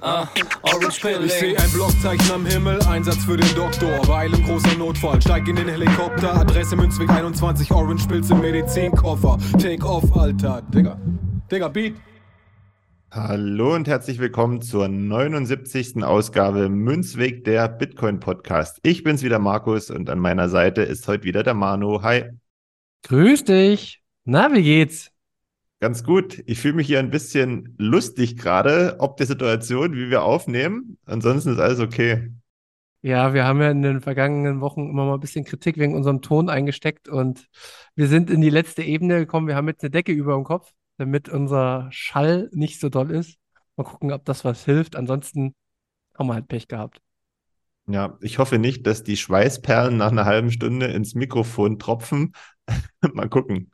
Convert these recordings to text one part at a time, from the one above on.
ah, Orange Ich Pilling. seh ein Blockzeichen am Himmel, Einsatz für den Doktor. Weilen großer Notfall, steig in den Helikopter. Adresse Münzweg 21, Orange Pilz im Medizinkoffer. Take off, Alter. Digga. Digga, Beat. Hallo und herzlich willkommen zur 79. Ausgabe Münzweg der Bitcoin Podcast. Ich bin's wieder Markus und an meiner Seite ist heute wieder der Manu. Hi. Grüß dich. Na, wie geht's? Ganz gut. Ich fühle mich hier ein bisschen lustig gerade, ob der Situation, wie wir aufnehmen. Ansonsten ist alles okay. Ja, wir haben ja in den vergangenen Wochen immer mal ein bisschen Kritik wegen unserem Ton eingesteckt und wir sind in die letzte Ebene gekommen. Wir haben jetzt eine Decke über dem Kopf, damit unser Schall nicht so doll ist. Mal gucken, ob das was hilft. Ansonsten haben wir halt Pech gehabt. Ja, ich hoffe nicht, dass die Schweißperlen nach einer halben Stunde ins Mikrofon tropfen. Mal gucken.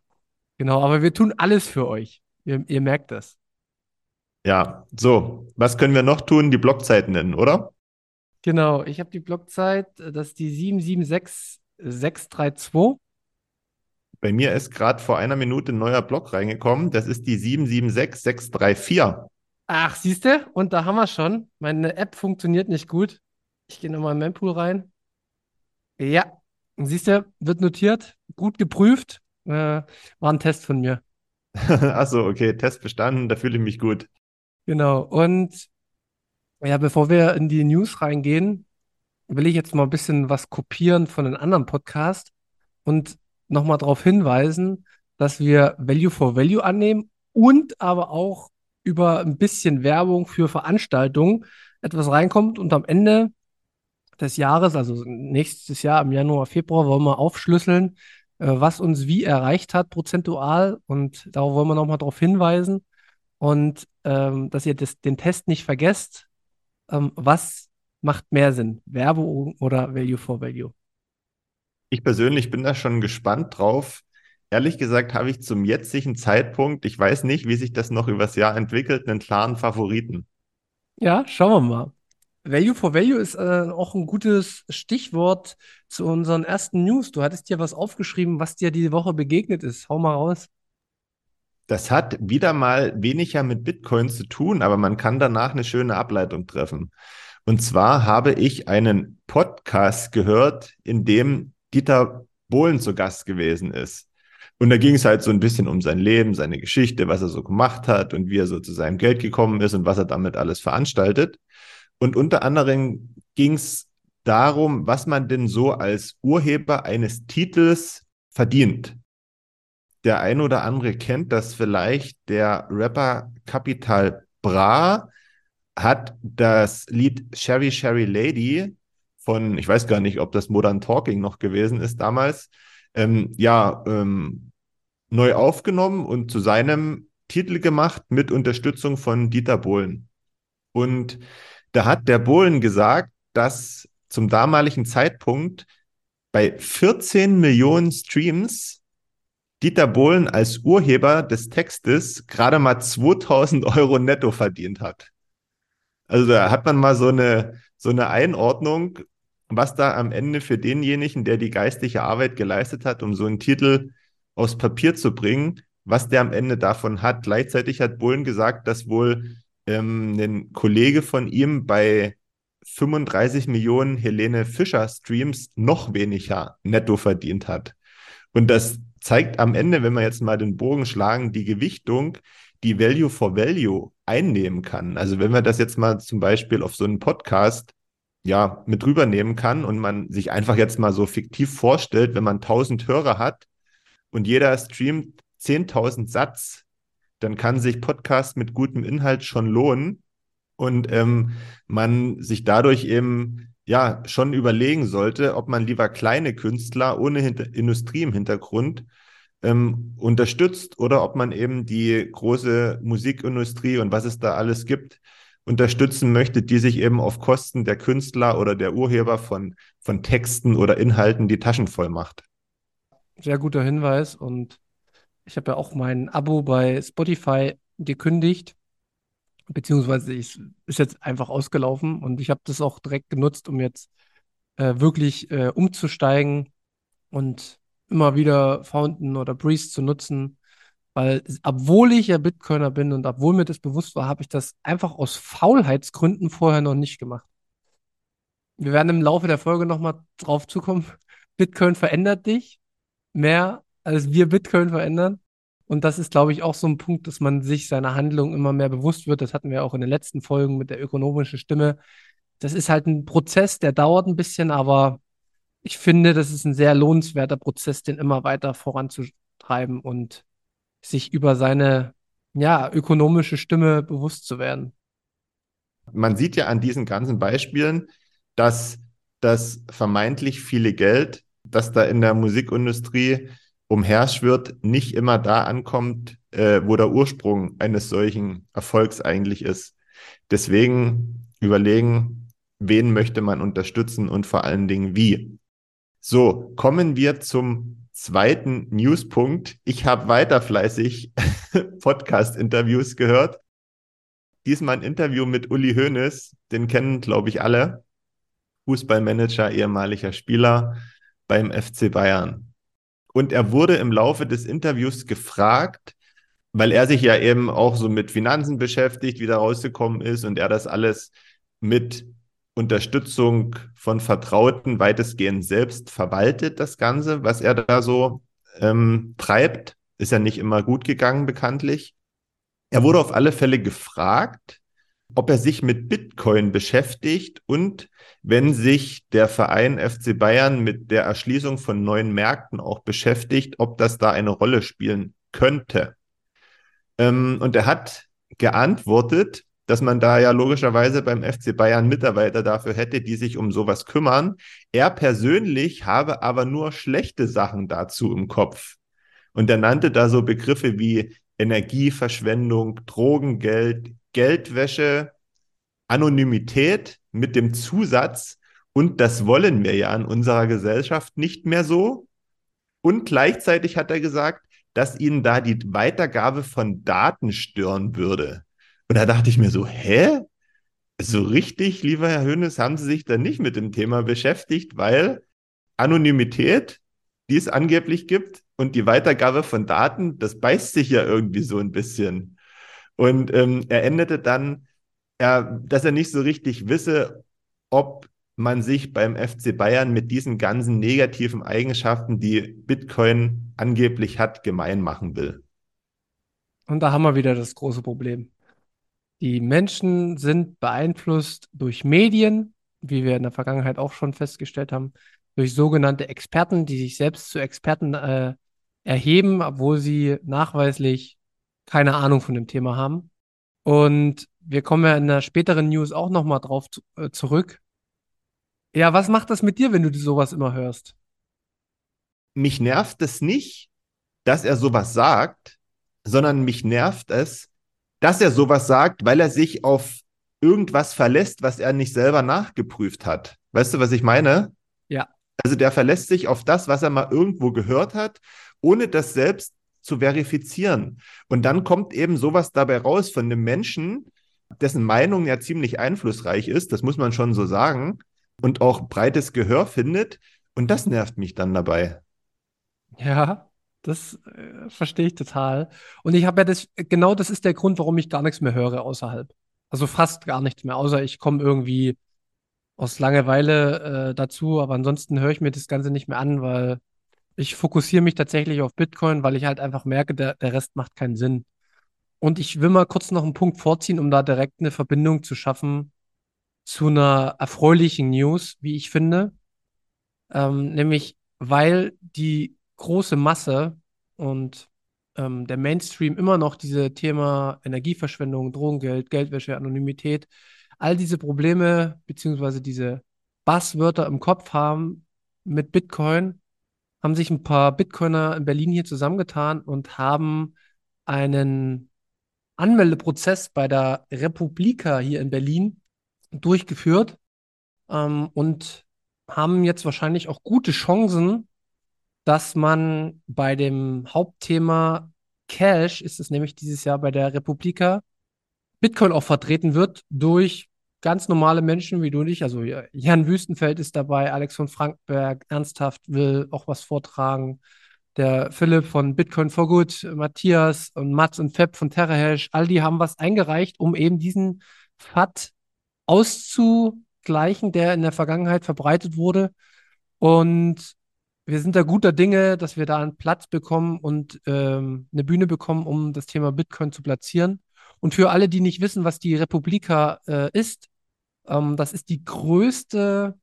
Genau, aber wir tun alles für euch. Ihr, ihr merkt das. Ja, so. Was können wir noch tun? Die Blockzeit nennen, oder? Genau, ich habe die Blockzeit, das ist die 776632. Bei mir ist gerade vor einer Minute ein neuer Block reingekommen. Das ist die 776634. Ach, siehst du? Und da haben wir schon. Meine App funktioniert nicht gut. Ich gehe nochmal in Mempool rein. Ja, siehst du, wird notiert, gut geprüft. Äh, war ein Test von mir. Achso, okay, Test bestanden, da fühle ich mich gut. Genau. Und ja, bevor wir in die News reingehen, will ich jetzt mal ein bisschen was kopieren von einem anderen Podcast und nochmal darauf hinweisen, dass wir Value for Value annehmen und aber auch über ein bisschen Werbung für Veranstaltungen etwas reinkommt und am Ende des Jahres, also nächstes Jahr im Januar, Februar, wollen wir aufschlüsseln, was uns wie erreicht hat prozentual und darauf wollen wir nochmal darauf hinweisen und ähm, dass ihr das, den Test nicht vergesst, ähm, was macht mehr Sinn, Werbung oder Value for Value? Ich persönlich bin da schon gespannt drauf. Ehrlich gesagt habe ich zum jetzigen Zeitpunkt, ich weiß nicht, wie sich das noch übers Jahr entwickelt, einen klaren Favoriten. Ja, schauen wir mal. Value for Value ist äh, auch ein gutes Stichwort zu unseren ersten News. Du hattest dir was aufgeschrieben, was dir die Woche begegnet ist. Hau mal raus. Das hat wieder mal weniger mit Bitcoin zu tun, aber man kann danach eine schöne Ableitung treffen. Und zwar habe ich einen Podcast gehört, in dem Dieter Bohlen zu Gast gewesen ist. Und da ging es halt so ein bisschen um sein Leben, seine Geschichte, was er so gemacht hat und wie er so zu seinem Geld gekommen ist und was er damit alles veranstaltet. Und unter anderem ging es darum, was man denn so als Urheber eines Titels verdient. Der ein oder andere kennt das vielleicht. Der Rapper Capital Bra hat das Lied Sherry Sherry Lady von, ich weiß gar nicht, ob das Modern Talking noch gewesen ist damals, ähm, ja, ähm, neu aufgenommen und zu seinem Titel gemacht mit Unterstützung von Dieter Bohlen. Und da hat der Bohlen gesagt, dass zum damaligen Zeitpunkt bei 14 Millionen Streams Dieter Bohlen als Urheber des Textes gerade mal 2000 Euro netto verdient hat. Also da hat man mal so eine, so eine Einordnung, was da am Ende für denjenigen, der die geistliche Arbeit geleistet hat, um so einen Titel aufs Papier zu bringen, was der am Ende davon hat. Gleichzeitig hat Bullen gesagt, dass wohl ähm, ein Kollege von ihm bei 35 Millionen Helene Fischer Streams noch weniger netto verdient hat. Und das zeigt am Ende, wenn wir jetzt mal den Bogen schlagen, die Gewichtung, die Value for Value einnehmen kann. Also wenn wir das jetzt mal zum Beispiel auf so einen Podcast ja mit rübernehmen kann und man sich einfach jetzt mal so fiktiv vorstellt, wenn man 1000 Hörer hat und jeder streamt 10.000 Satz, dann kann sich Podcast mit gutem Inhalt schon lohnen und ähm, man sich dadurch eben ja schon überlegen sollte, ob man lieber kleine Künstler ohne Hinter Industrie im Hintergrund ähm, unterstützt oder ob man eben die große Musikindustrie und was es da alles gibt unterstützen möchte, die sich eben auf Kosten der Künstler oder der Urheber von, von Texten oder Inhalten die Taschen voll macht. Sehr guter Hinweis und ich habe ja auch mein Abo bei Spotify gekündigt, beziehungsweise es ist jetzt einfach ausgelaufen und ich habe das auch direkt genutzt, um jetzt äh, wirklich äh, umzusteigen und immer wieder Fountain oder Breeze zu nutzen, weil obwohl ich ja Bitcoiner bin und obwohl mir das bewusst war, habe ich das einfach aus Faulheitsgründen vorher noch nicht gemacht. Wir werden im Laufe der Folge nochmal drauf zukommen. Bitcoin verändert dich mehr, als wir Bitcoin verändern. Und das ist, glaube ich, auch so ein Punkt, dass man sich seiner Handlung immer mehr bewusst wird. Das hatten wir auch in den letzten Folgen mit der ökonomischen Stimme. Das ist halt ein Prozess, der dauert ein bisschen, aber ich finde, das ist ein sehr lohnenswerter Prozess, den immer weiter voranzutreiben und sich über seine ja, ökonomische Stimme bewusst zu werden. Man sieht ja an diesen ganzen Beispielen, dass das vermeintlich viele Geld, das da in der Musikindustrie umherschwirrt, nicht immer da ankommt, äh, wo der Ursprung eines solchen Erfolgs eigentlich ist. Deswegen überlegen, wen möchte man unterstützen und vor allen Dingen wie. So, kommen wir zum zweiten Newspunkt. Ich habe weiter fleißig Podcast-Interviews gehört. Diesmal ein Interview mit Uli Hoeneß, den kennen, glaube ich, alle. Fußballmanager, ehemaliger Spieler beim FC Bayern. Und er wurde im Laufe des Interviews gefragt, weil er sich ja eben auch so mit Finanzen beschäftigt, wie da rausgekommen ist und er das alles mit Unterstützung von Vertrauten weitestgehend selbst verwaltet, das Ganze, was er da so ähm, treibt. Ist ja nicht immer gut gegangen, bekanntlich. Er wurde auf alle Fälle gefragt, ob er sich mit Bitcoin beschäftigt und wenn sich der Verein FC Bayern mit der Erschließung von neuen Märkten auch beschäftigt, ob das da eine Rolle spielen könnte. Ähm, und er hat geantwortet, dass man da ja logischerweise beim FC Bayern Mitarbeiter dafür hätte, die sich um sowas kümmern. Er persönlich habe aber nur schlechte Sachen dazu im Kopf. Und er nannte da so Begriffe wie Energieverschwendung, Drogengeld, Geldwäsche, Anonymität mit dem Zusatz, und das wollen wir ja in unserer Gesellschaft nicht mehr so. Und gleichzeitig hat er gesagt, dass ihnen da die Weitergabe von Daten stören würde. Und da dachte ich mir so, hä? So richtig, lieber Herr Hönes, haben Sie sich da nicht mit dem Thema beschäftigt, weil Anonymität, die es angeblich gibt, und die Weitergabe von Daten, das beißt sich ja irgendwie so ein bisschen. Und ähm, er endete dann, er, dass er nicht so richtig wisse, ob man sich beim FC Bayern mit diesen ganzen negativen Eigenschaften, die Bitcoin angeblich hat, gemein machen will. Und da haben wir wieder das große Problem. Die Menschen sind beeinflusst durch Medien, wie wir in der Vergangenheit auch schon festgestellt haben, durch sogenannte Experten, die sich selbst zu Experten äh, erheben, obwohl sie nachweislich keine Ahnung von dem Thema haben. Und wir kommen ja in der späteren News auch nochmal drauf äh, zurück. Ja, was macht das mit dir, wenn du sowas immer hörst? Mich nervt es nicht, dass er sowas sagt, sondern mich nervt es, dass er sowas sagt, weil er sich auf irgendwas verlässt, was er nicht selber nachgeprüft hat. Weißt du, was ich meine? Ja. Also der verlässt sich auf das, was er mal irgendwo gehört hat, ohne das selbst zu verifizieren. Und dann kommt eben sowas dabei raus von einem Menschen, dessen Meinung ja ziemlich einflussreich ist, das muss man schon so sagen, und auch breites Gehör findet. Und das nervt mich dann dabei. Ja, das äh, verstehe ich total. Und ich habe ja das, genau das ist der Grund, warum ich gar nichts mehr höre außerhalb. Also fast gar nichts mehr, außer ich komme irgendwie aus Langeweile äh, dazu, aber ansonsten höre ich mir das Ganze nicht mehr an, weil ich fokussiere mich tatsächlich auf Bitcoin, weil ich halt einfach merke, der, der Rest macht keinen Sinn. Und ich will mal kurz noch einen Punkt vorziehen, um da direkt eine Verbindung zu schaffen zu einer erfreulichen News, wie ich finde. Ähm, nämlich, weil die große Masse und ähm, der Mainstream immer noch diese Thema Energieverschwendung, Drogengeld, Geldwäsche, Anonymität, all diese Probleme beziehungsweise diese Basswörter im Kopf haben mit Bitcoin, haben sich ein paar Bitcoiner in Berlin hier zusammengetan und haben einen Anmeldeprozess bei der Republika hier in Berlin durchgeführt ähm, und haben jetzt wahrscheinlich auch gute Chancen, dass man bei dem Hauptthema Cash, ist es nämlich dieses Jahr bei der Republika, Bitcoin auch vertreten wird durch ganz normale Menschen wie du und ich. Also Jan Wüstenfeld ist dabei, Alex von Frankberg, ernsthaft will auch was vortragen. Der Philipp von Bitcoin for Good, Matthias und Mats und Feb von TerraHash, all die haben was eingereicht, um eben diesen FAT auszugleichen, der in der Vergangenheit verbreitet wurde. Und wir sind da guter Dinge, dass wir da einen Platz bekommen und ähm, eine Bühne bekommen, um das Thema Bitcoin zu platzieren. Und für alle, die nicht wissen, was die Republika äh, ist, ähm, das ist die größte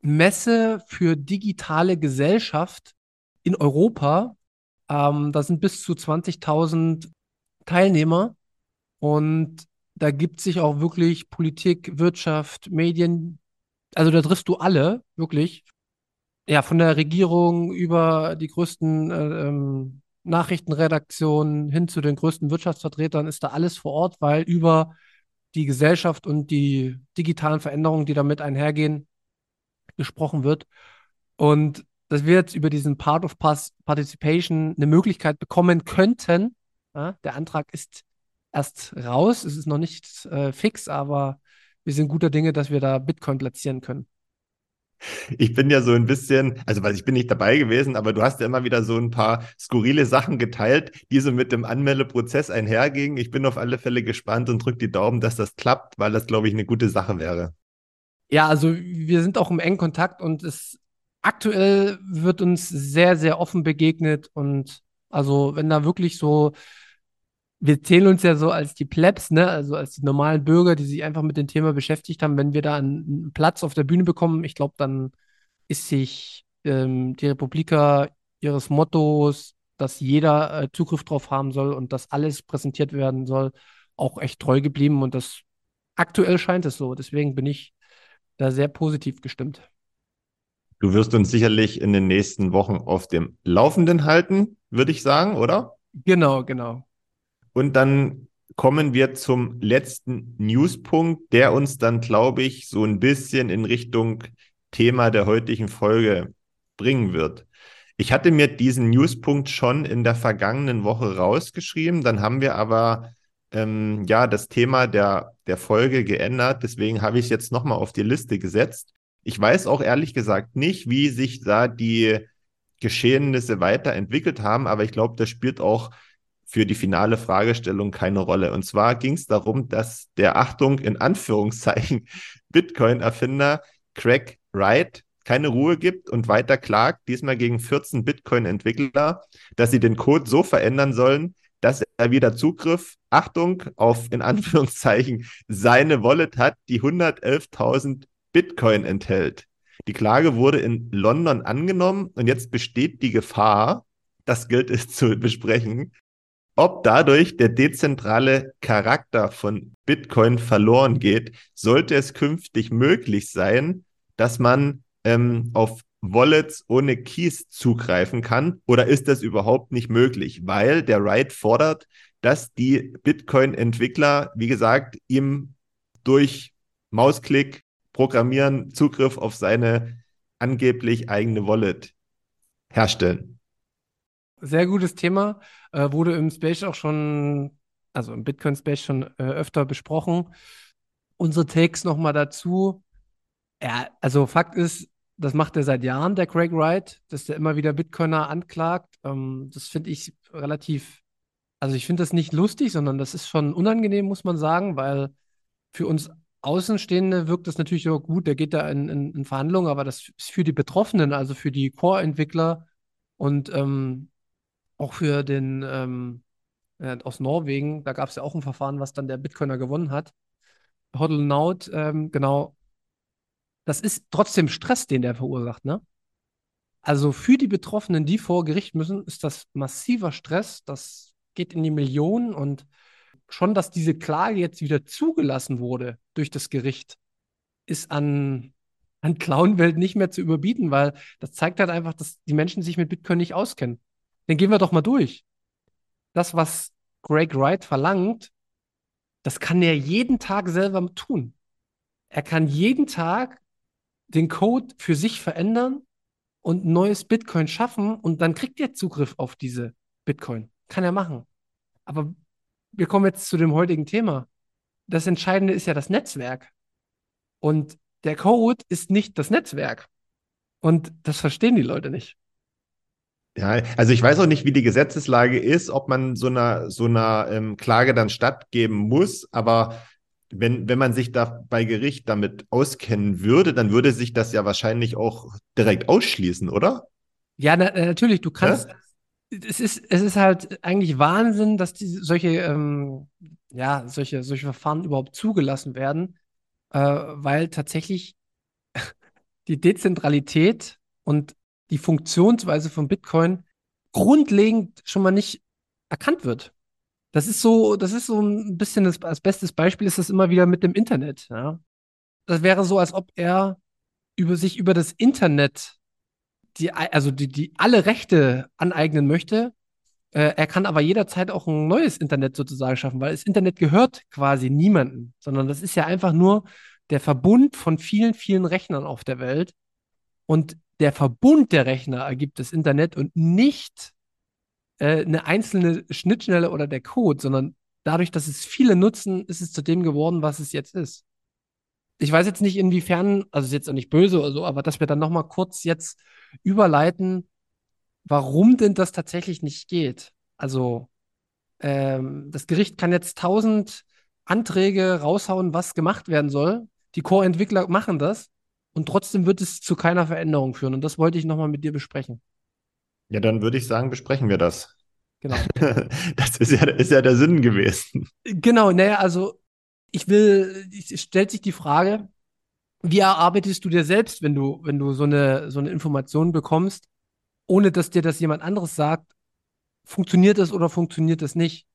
Messe für digitale Gesellschaft in Europa. Ähm, da sind bis zu 20.000 Teilnehmer und da gibt sich auch wirklich Politik, Wirtschaft, Medien, also da triffst du alle, wirklich. Ja, von der Regierung über die größten äh, ähm, Nachrichtenredaktionen hin zu den größten Wirtschaftsvertretern ist da alles vor Ort, weil über die Gesellschaft und die digitalen Veränderungen, die damit einhergehen, gesprochen wird. Und dass wir jetzt über diesen Part of Participation eine Möglichkeit bekommen könnten. Ja, der Antrag ist erst raus, es ist noch nicht äh, fix, aber wir sind guter Dinge, dass wir da Bitcoin platzieren können. Ich bin ja so ein bisschen, also ich bin nicht dabei gewesen, aber du hast ja immer wieder so ein paar skurrile Sachen geteilt, die so mit dem Anmeldeprozess einhergingen. Ich bin auf alle Fälle gespannt und drücke die Daumen, dass das klappt, weil das, glaube ich, eine gute Sache wäre. Ja, also wir sind auch im engen Kontakt und es aktuell wird uns sehr, sehr offen begegnet und also wenn da wirklich so wir zählen uns ja so als die Plebs, ne, also als die normalen Bürger, die sich einfach mit dem Thema beschäftigt haben. Wenn wir da einen Platz auf der Bühne bekommen, ich glaube, dann ist sich ähm, die Republika ihres Mottos, dass jeder äh, Zugriff drauf haben soll und dass alles präsentiert werden soll, auch echt treu geblieben. Und das aktuell scheint es so. Deswegen bin ich da sehr positiv gestimmt. Du wirst uns sicherlich in den nächsten Wochen auf dem Laufenden halten, würde ich sagen, oder? Genau, genau. Und dann kommen wir zum letzten Newspunkt, der uns dann, glaube ich, so ein bisschen in Richtung Thema der heutigen Folge bringen wird. Ich hatte mir diesen Newspunkt schon in der vergangenen Woche rausgeschrieben, dann haben wir aber ähm, ja das Thema der, der Folge geändert, deswegen habe ich es jetzt nochmal auf die Liste gesetzt. Ich weiß auch ehrlich gesagt nicht, wie sich da die Geschehnisse weiterentwickelt haben, aber ich glaube, das spielt auch für die finale Fragestellung keine Rolle. Und zwar ging es darum, dass der Achtung in Anführungszeichen Bitcoin-Erfinder Craig Wright keine Ruhe gibt und weiter klagt, diesmal gegen 14 Bitcoin-Entwickler, dass sie den Code so verändern sollen, dass er wieder Zugriff, Achtung, auf in Anführungszeichen seine Wallet hat, die 111.000 Bitcoin enthält. Die Klage wurde in London angenommen und jetzt besteht die Gefahr, das gilt es zu besprechen, ob dadurch der dezentrale Charakter von Bitcoin verloren geht, sollte es künftig möglich sein, dass man ähm, auf Wallets ohne Keys zugreifen kann? Oder ist das überhaupt nicht möglich? Weil der Wright fordert, dass die Bitcoin-Entwickler, wie gesagt, ihm durch Mausklick programmieren Zugriff auf seine angeblich eigene Wallet herstellen. Sehr gutes Thema. Äh, wurde im Space auch schon, also im Bitcoin Space schon äh, öfter besprochen. Unsere Takes nochmal dazu. Ja, also Fakt ist, das macht er seit Jahren, der Craig Wright, dass der immer wieder Bitcoiner anklagt. Ähm, das finde ich relativ, also ich finde das nicht lustig, sondern das ist schon unangenehm, muss man sagen, weil für uns Außenstehende wirkt das natürlich auch gut, der geht da in, in, in Verhandlungen, aber das ist für die Betroffenen, also für die Core-Entwickler und ähm, auch für den ähm, äh, aus Norwegen, da gab es ja auch ein Verfahren, was dann der Bitcoiner gewonnen hat. Hodl Naut, ähm, genau, das ist trotzdem Stress, den der verursacht, ne? Also für die Betroffenen, die vor Gericht müssen, ist das massiver Stress. Das geht in die Millionen und schon, dass diese Klage jetzt wieder zugelassen wurde durch das Gericht, ist an, an Clownwelt nicht mehr zu überbieten, weil das zeigt halt einfach, dass die Menschen sich mit Bitcoin nicht auskennen. Dann gehen wir doch mal durch. Das, was Greg Wright verlangt, das kann er jeden Tag selber tun. Er kann jeden Tag den Code für sich verändern und neues Bitcoin schaffen und dann kriegt er Zugriff auf diese Bitcoin. Kann er machen. Aber wir kommen jetzt zu dem heutigen Thema. Das Entscheidende ist ja das Netzwerk. Und der Code ist nicht das Netzwerk. Und das verstehen die Leute nicht. Ja, also ich weiß auch nicht, wie die Gesetzeslage ist, ob man so einer so einer ähm, Klage dann stattgeben muss, aber wenn, wenn man sich da bei Gericht damit auskennen würde, dann würde sich das ja wahrscheinlich auch direkt ausschließen, oder? Ja, na, natürlich, du kannst. Ja? Es ist, es ist halt eigentlich Wahnsinn, dass die, solche, ähm, ja, solche, solche Verfahren überhaupt zugelassen werden, äh, weil tatsächlich die Dezentralität und die Funktionsweise von Bitcoin grundlegend schon mal nicht erkannt wird. Das ist so, das ist so ein bisschen das, als bestes Beispiel ist das immer wieder mit dem Internet. Ja? Das wäre so, als ob er über sich über das Internet die, also die, die alle Rechte aneignen möchte. Äh, er kann aber jederzeit auch ein neues Internet sozusagen schaffen, weil das Internet gehört quasi niemandem, sondern das ist ja einfach nur der Verbund von vielen, vielen Rechnern auf der Welt. Und der Verbund der Rechner ergibt das Internet und nicht äh, eine einzelne Schnittstelle oder der Code, sondern dadurch, dass es viele nutzen, ist es zu dem geworden, was es jetzt ist. Ich weiß jetzt nicht, inwiefern, also ist jetzt auch nicht böse oder so, aber dass wir dann nochmal kurz jetzt überleiten, warum denn das tatsächlich nicht geht. Also ähm, das Gericht kann jetzt tausend Anträge raushauen, was gemacht werden soll. Die Core-Entwickler machen das und trotzdem wird es zu keiner Veränderung führen. Und das wollte ich nochmal mit dir besprechen. Ja, dann würde ich sagen, besprechen wir das. Genau. das ist ja, ist ja der Sinn gewesen. Genau, naja, also ich will, es stellt sich die Frage, wie erarbeitest du dir selbst, wenn du, wenn du so eine, so eine Information bekommst, ohne dass dir das jemand anderes sagt, funktioniert das oder funktioniert das nicht?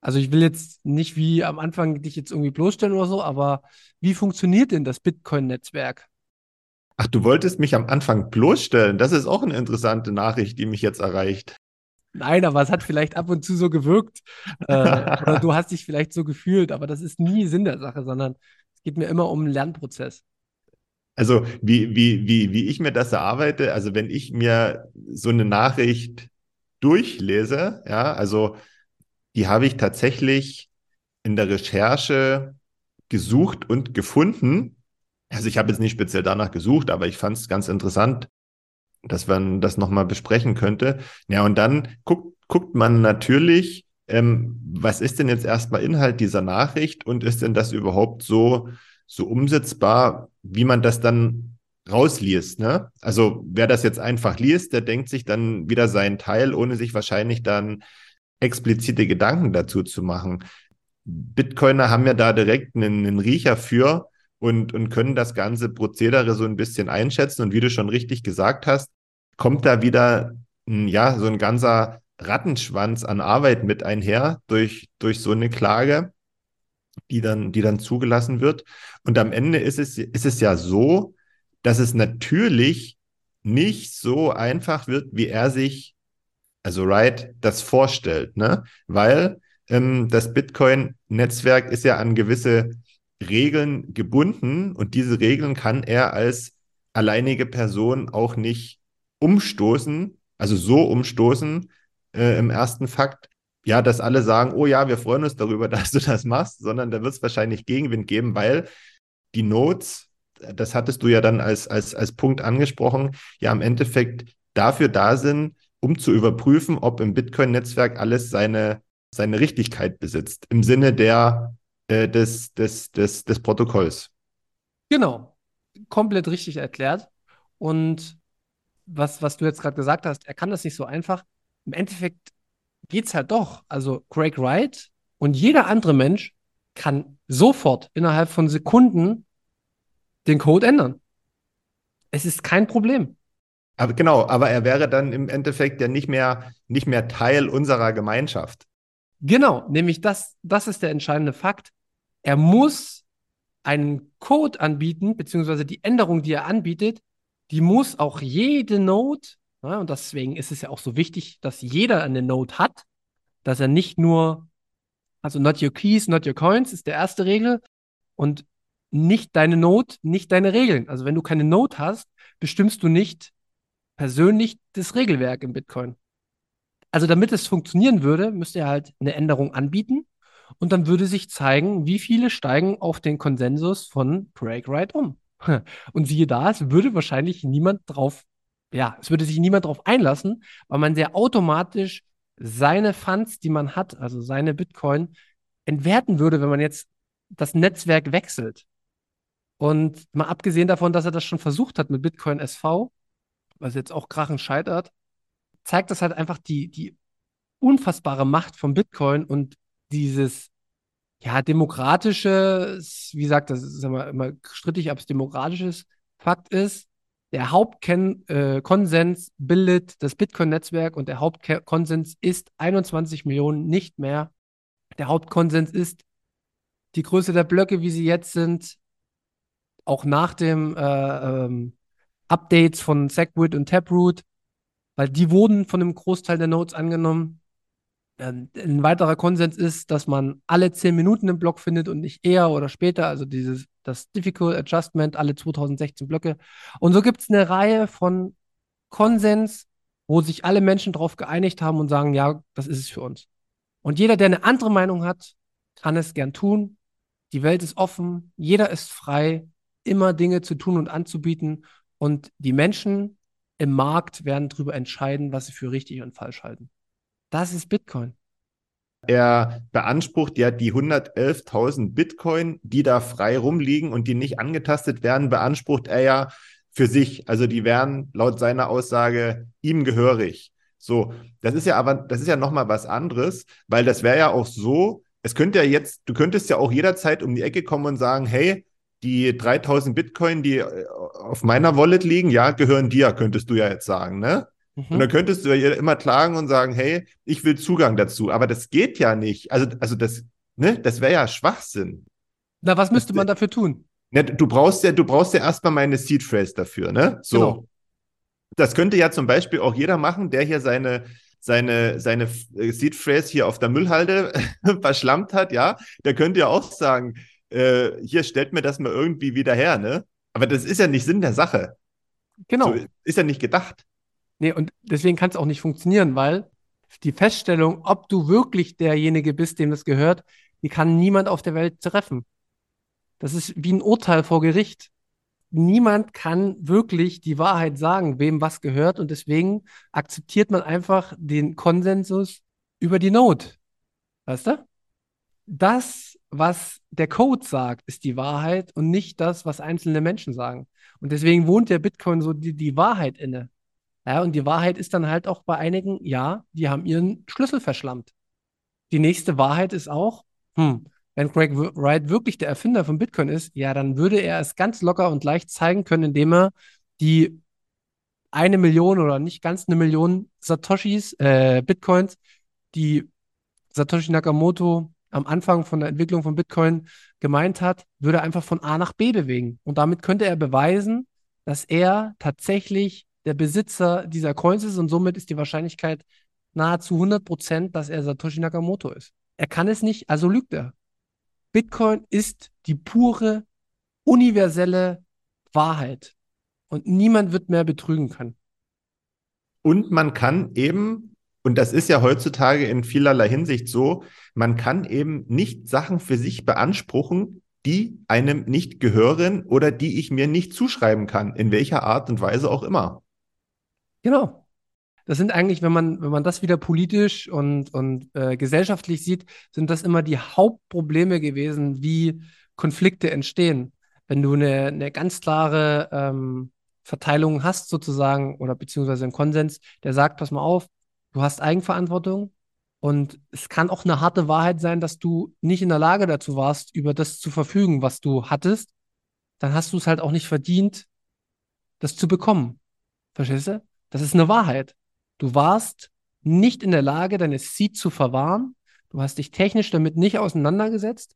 Also ich will jetzt nicht wie am Anfang dich jetzt irgendwie bloßstellen oder so, aber wie funktioniert denn das Bitcoin-Netzwerk? Ach, du wolltest mich am Anfang bloßstellen. Das ist auch eine interessante Nachricht, die mich jetzt erreicht. Nein, aber es hat vielleicht ab und zu so gewirkt. Äh, oder du hast dich vielleicht so gefühlt, aber das ist nie Sinn der Sache, sondern es geht mir immer um einen Lernprozess. Also, wie, wie, wie, wie ich mir das erarbeite, also wenn ich mir so eine Nachricht durchlese, ja, also die habe ich tatsächlich in der Recherche gesucht und gefunden. Also ich habe jetzt nicht speziell danach gesucht, aber ich fand es ganz interessant, dass man das nochmal besprechen könnte. Ja, und dann guckt, guckt man natürlich, ähm, was ist denn jetzt erstmal Inhalt dieser Nachricht und ist denn das überhaupt so, so umsetzbar, wie man das dann rausliest, ne? Also wer das jetzt einfach liest, der denkt sich dann wieder seinen Teil, ohne sich wahrscheinlich dann explizite Gedanken dazu zu machen. Bitcoiner haben ja da direkt einen, einen Riecher für, und, und können das ganze Prozedere so ein bisschen einschätzen. Und wie du schon richtig gesagt hast, kommt da wieder ja, so ein ganzer Rattenschwanz an Arbeit mit einher durch, durch so eine Klage, die dann, die dann zugelassen wird. Und am Ende ist es, ist es ja so, dass es natürlich nicht so einfach wird, wie er sich, also Wright, das vorstellt, ne? Weil ähm, das Bitcoin-Netzwerk ist ja an gewisse Regeln gebunden und diese Regeln kann er als alleinige Person auch nicht umstoßen, also so umstoßen äh, im ersten Fakt, ja, dass alle sagen, oh ja, wir freuen uns darüber, dass du das machst, sondern da wird es wahrscheinlich Gegenwind geben, weil die Notes das hattest du ja dann als, als, als Punkt angesprochen, ja im Endeffekt dafür da sind, um zu überprüfen, ob im Bitcoin-Netzwerk alles seine, seine Richtigkeit besitzt, im Sinne der, äh, des, des, des, des Protokolls. Genau, komplett richtig erklärt. Und was, was du jetzt gerade gesagt hast, er kann das nicht so einfach. Im Endeffekt geht es halt doch. Also Craig Wright und jeder andere Mensch kann sofort innerhalb von Sekunden den Code ändern. Es ist kein Problem. Aber genau, aber er wäre dann im Endeffekt ja nicht mehr, nicht mehr Teil unserer Gemeinschaft. Genau, nämlich das, das ist der entscheidende Fakt. Er muss einen Code anbieten, beziehungsweise die Änderung, die er anbietet, die muss auch jede Node, ja, und deswegen ist es ja auch so wichtig, dass jeder eine Node hat, dass er nicht nur, also not your keys, not your coins ist der erste Regel und nicht deine Node, nicht deine Regeln. Also wenn du keine Node hast, bestimmst du nicht persönlich das Regelwerk im Bitcoin. Also damit es funktionieren würde, müsste er halt eine Änderung anbieten und dann würde sich zeigen, wie viele steigen auf den Konsensus von Wright um. Und siehe da, es würde wahrscheinlich niemand drauf, ja, es würde sich niemand drauf einlassen, weil man sehr automatisch seine Funds, die man hat, also seine Bitcoin, entwerten würde, wenn man jetzt das Netzwerk wechselt. Und mal abgesehen davon, dass er das schon versucht hat mit Bitcoin SV, was jetzt auch krachend scheitert, zeigt das halt einfach die, die unfassbare Macht von Bitcoin und dieses ja, demokratisches, wie gesagt, das ist immer, immer strittig, ob es demokratisches Fakt ist. Der Hauptkonsens äh, bildet das Bitcoin-Netzwerk und der Hauptkonsens ist 21 Millionen, nicht mehr. Der Hauptkonsens ist die Größe der Blöcke, wie sie jetzt sind, auch nach dem äh, ähm, Updates von Segwit und Taproot, weil die wurden von einem Großteil der Nodes angenommen. Ähm, ein weiterer Konsens ist, dass man alle 10 Minuten im Block findet und nicht eher oder später, also dieses, das Difficult Adjustment, alle 2016 Blöcke. Und so gibt es eine Reihe von Konsens, wo sich alle Menschen darauf geeinigt haben und sagen, ja, das ist es für uns. Und jeder, der eine andere Meinung hat, kann es gern tun. Die Welt ist offen, jeder ist frei, immer Dinge zu tun und anzubieten. Und die Menschen im Markt werden darüber entscheiden, was sie für richtig und falsch halten. Das ist Bitcoin. Er beansprucht ja die 111.000 Bitcoin, die da frei rumliegen und die nicht angetastet werden, beansprucht er ja für sich. Also die wären laut seiner Aussage ihm gehörig. So, das ist ja aber, das ist ja nochmal was anderes, weil das wäre ja auch so, es könnte ja jetzt, du könntest ja auch jederzeit um die Ecke kommen und sagen, hey, die 3000 Bitcoin, die äh, auf meiner Wallet liegen, ja, gehören dir, könntest du ja jetzt sagen, ne? Mhm. Und dann könntest du ja immer klagen und sagen, hey, ich will Zugang dazu. Aber das geht ja nicht. Also, also das, ne, das wäre ja Schwachsinn. Na, was müsste das, man dafür tun? Ne, du brauchst ja, du brauchst ja erstmal meine Seed Phrase dafür, ne? So. Genau. Das könnte ja zum Beispiel auch jeder machen, der hier seine, seine, seine Seed Phrase hier auf der Müllhalde verschlammt hat, ja. Der könnte ja auch sagen, äh, hier stellt mir das mal irgendwie wieder her, ne? Aber das ist ja nicht Sinn der Sache. Genau. So, ist ja nicht gedacht. Nee, und deswegen kann es auch nicht funktionieren, weil die Feststellung, ob du wirklich derjenige bist, dem das gehört, die kann niemand auf der Welt treffen. Das ist wie ein Urteil vor Gericht. Niemand kann wirklich die Wahrheit sagen, wem was gehört. Und deswegen akzeptiert man einfach den Konsensus über die Not. Weißt du? Das, was der Code sagt, ist die Wahrheit und nicht das, was einzelne Menschen sagen. Und deswegen wohnt der Bitcoin so die, die Wahrheit inne. Ja, und die Wahrheit ist dann halt auch bei einigen, ja, die haben ihren Schlüssel verschlammt. Die nächste Wahrheit ist auch, hm, wenn Craig Wright wirklich der Erfinder von Bitcoin ist, ja, dann würde er es ganz locker und leicht zeigen können, indem er die eine Million oder nicht ganz eine Million Satoshis, äh, Bitcoins, die Satoshi Nakamoto am Anfang von der Entwicklung von Bitcoin gemeint hat, würde einfach von A nach B bewegen. Und damit könnte er beweisen, dass er tatsächlich der Besitzer dieser Coins ist und somit ist die Wahrscheinlichkeit nahezu 100 Prozent, dass er Satoshi Nakamoto ist. Er kann es nicht, also lügt er. Bitcoin ist die pure, universelle Wahrheit und niemand wird mehr betrügen können. Und man kann eben, und das ist ja heutzutage in vielerlei Hinsicht so, man kann eben nicht Sachen für sich beanspruchen, die einem nicht gehören oder die ich mir nicht zuschreiben kann, in welcher Art und Weise auch immer. Genau. Das sind eigentlich, wenn man, wenn man das wieder politisch und, und äh, gesellschaftlich sieht, sind das immer die Hauptprobleme gewesen, wie Konflikte entstehen. Wenn du eine, eine ganz klare ähm, Verteilung hast, sozusagen, oder beziehungsweise einen Konsens, der sagt, pass mal auf, du hast Eigenverantwortung, und es kann auch eine harte Wahrheit sein, dass du nicht in der Lage dazu warst, über das zu verfügen, was du hattest. Dann hast du es halt auch nicht verdient, das zu bekommen. Verstehst du? Das ist eine Wahrheit. Du warst nicht in der Lage, deine Seed zu verwahren. Du hast dich technisch damit nicht auseinandergesetzt.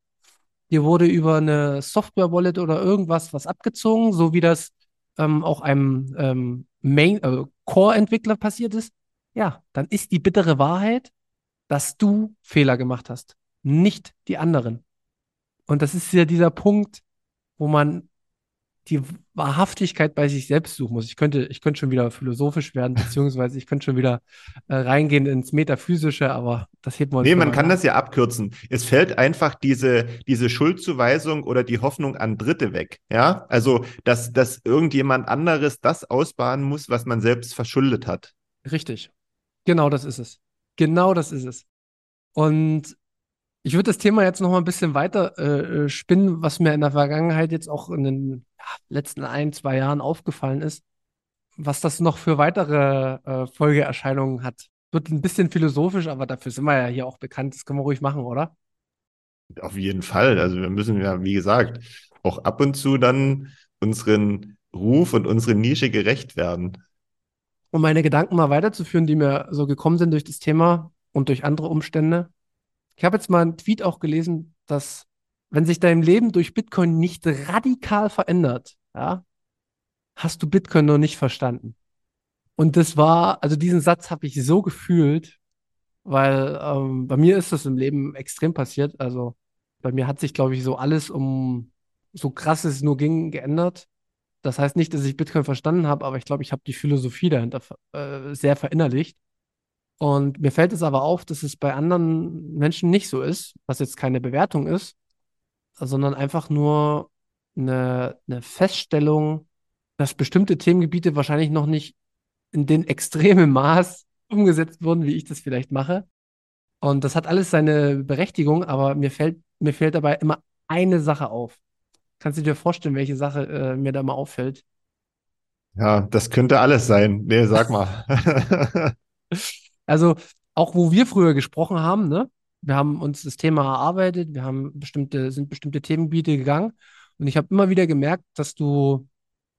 Dir wurde über eine Software-Wallet oder irgendwas was abgezogen, so wie das ähm, auch einem ähm, Main, äh, Core-Entwickler passiert ist. Ja, dann ist die bittere Wahrheit, dass du Fehler gemacht hast, nicht die anderen. Und das ist ja dieser Punkt, wo man die Wahrhaftigkeit bei sich selbst suchen muss. Ich könnte, ich könnte schon wieder philosophisch werden, beziehungsweise ich könnte schon wieder äh, reingehen ins Metaphysische, aber das hebt man. Nee, man kann das ja abkürzen. Es fällt einfach diese, diese Schuldzuweisung oder die Hoffnung an Dritte weg. Ja, also, dass, dass irgendjemand anderes das ausbaden muss, was man selbst verschuldet hat. Richtig. Genau das ist es. Genau das ist es. Und ich würde das Thema jetzt noch mal ein bisschen weiter äh, äh, spinnen, was mir in der Vergangenheit jetzt auch in den letzten ein, zwei Jahren aufgefallen ist, was das noch für weitere äh, Folgeerscheinungen hat. Wird ein bisschen philosophisch, aber dafür sind wir ja hier auch bekannt. Das können wir ruhig machen, oder? Auf jeden Fall. Also wir müssen ja, wie gesagt, auch ab und zu dann unseren Ruf und unsere Nische gerecht werden um meine Gedanken mal weiterzuführen, die mir so gekommen sind durch das Thema und durch andere Umstände. Ich habe jetzt mal einen Tweet auch gelesen, dass wenn sich dein Leben durch Bitcoin nicht radikal verändert, ja, hast du Bitcoin noch nicht verstanden. Und das war, also diesen Satz habe ich so gefühlt, weil ähm, bei mir ist das im Leben extrem passiert. Also bei mir hat sich, glaube ich, so alles um so krass es nur ging geändert. Das heißt nicht, dass ich Bitcoin verstanden habe, aber ich glaube, ich habe die Philosophie dahinter äh, sehr verinnerlicht. Und mir fällt es aber auf, dass es bei anderen Menschen nicht so ist, was jetzt keine Bewertung ist, sondern einfach nur eine, eine Feststellung, dass bestimmte Themengebiete wahrscheinlich noch nicht in den extremen Maß umgesetzt wurden, wie ich das vielleicht mache. Und das hat alles seine Berechtigung, aber mir fällt, mir fällt dabei immer eine Sache auf. Kannst du dir vorstellen, welche Sache äh, mir da mal auffällt? Ja, das könnte alles sein. Nee, sag mal. also, auch wo wir früher gesprochen haben, ne? Wir haben uns das Thema erarbeitet, wir haben bestimmte, sind bestimmte Themengebiete gegangen. Und ich habe immer wieder gemerkt, dass du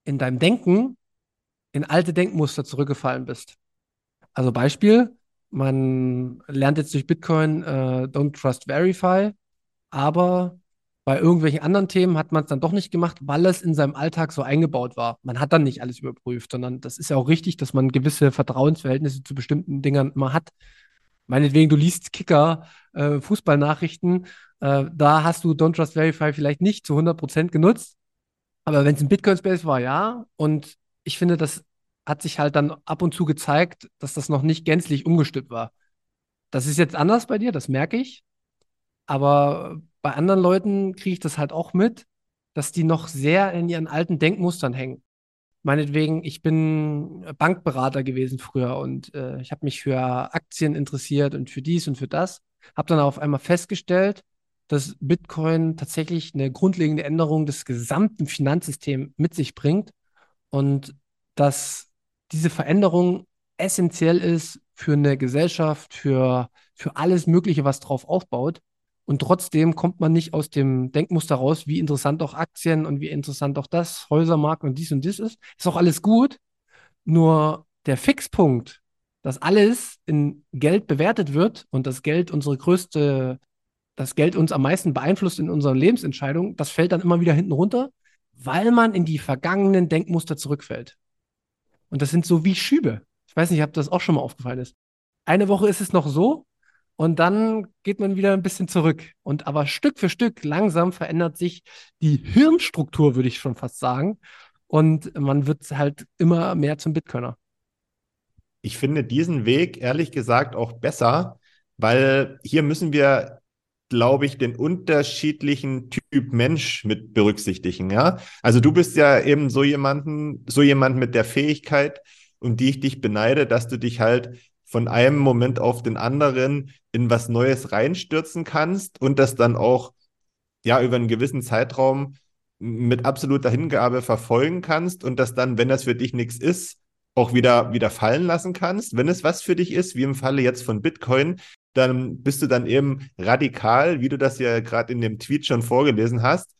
in deinem Denken in alte Denkmuster zurückgefallen bist. Also Beispiel, man lernt jetzt durch Bitcoin äh, Don't Trust Verify, aber bei irgendwelchen anderen Themen hat man es dann doch nicht gemacht, weil es in seinem Alltag so eingebaut war. Man hat dann nicht alles überprüft, sondern das ist ja auch richtig, dass man gewisse Vertrauensverhältnisse zu bestimmten Dingern immer hat. Meinetwegen, du liest Kicker, äh, Fußballnachrichten, äh, da hast du Don't Trust Verify vielleicht nicht zu 100% genutzt. Aber wenn es ein Bitcoin-Space war, ja. Und ich finde, das hat sich halt dann ab und zu gezeigt, dass das noch nicht gänzlich umgestülpt war. Das ist jetzt anders bei dir, das merke ich. Aber bei anderen Leuten kriege ich das halt auch mit, dass die noch sehr in ihren alten Denkmustern hängen. Meinetwegen, ich bin Bankberater gewesen früher und äh, ich habe mich für Aktien interessiert und für dies und für das. Habe dann auf einmal festgestellt, dass Bitcoin tatsächlich eine grundlegende Änderung des gesamten Finanzsystems mit sich bringt und dass diese Veränderung essentiell ist für eine Gesellschaft, für, für alles Mögliche, was drauf aufbaut. Und trotzdem kommt man nicht aus dem Denkmuster raus, wie interessant auch Aktien und wie interessant auch das, Häusermarkt und dies und dies ist. Ist auch alles gut. Nur der Fixpunkt, dass alles in Geld bewertet wird und das Geld unsere größte, das Geld uns am meisten beeinflusst in unseren Lebensentscheidungen, das fällt dann immer wieder hinten runter, weil man in die vergangenen Denkmuster zurückfällt. Und das sind so wie Schübe. Ich weiß nicht, ob das auch schon mal aufgefallen ist. Eine Woche ist es noch so, und dann geht man wieder ein bisschen zurück. Und aber Stück für Stück langsam verändert sich die Hirnstruktur, würde ich schon fast sagen. Und man wird halt immer mehr zum Bitcoiner. Ich finde diesen Weg ehrlich gesagt auch besser, weil hier müssen wir, glaube ich, den unterschiedlichen Typ Mensch mit berücksichtigen, ja. Also du bist ja eben so jemanden, so jemand mit der Fähigkeit, um die ich dich beneide, dass du dich halt von einem Moment auf den anderen in was Neues reinstürzen kannst und das dann auch ja über einen gewissen Zeitraum mit absoluter Hingabe verfolgen kannst und das dann, wenn das für dich nichts ist, auch wieder, wieder fallen lassen kannst. Wenn es was für dich ist, wie im Falle jetzt von Bitcoin, dann bist du dann eben radikal, wie du das ja gerade in dem Tweet schon vorgelesen hast,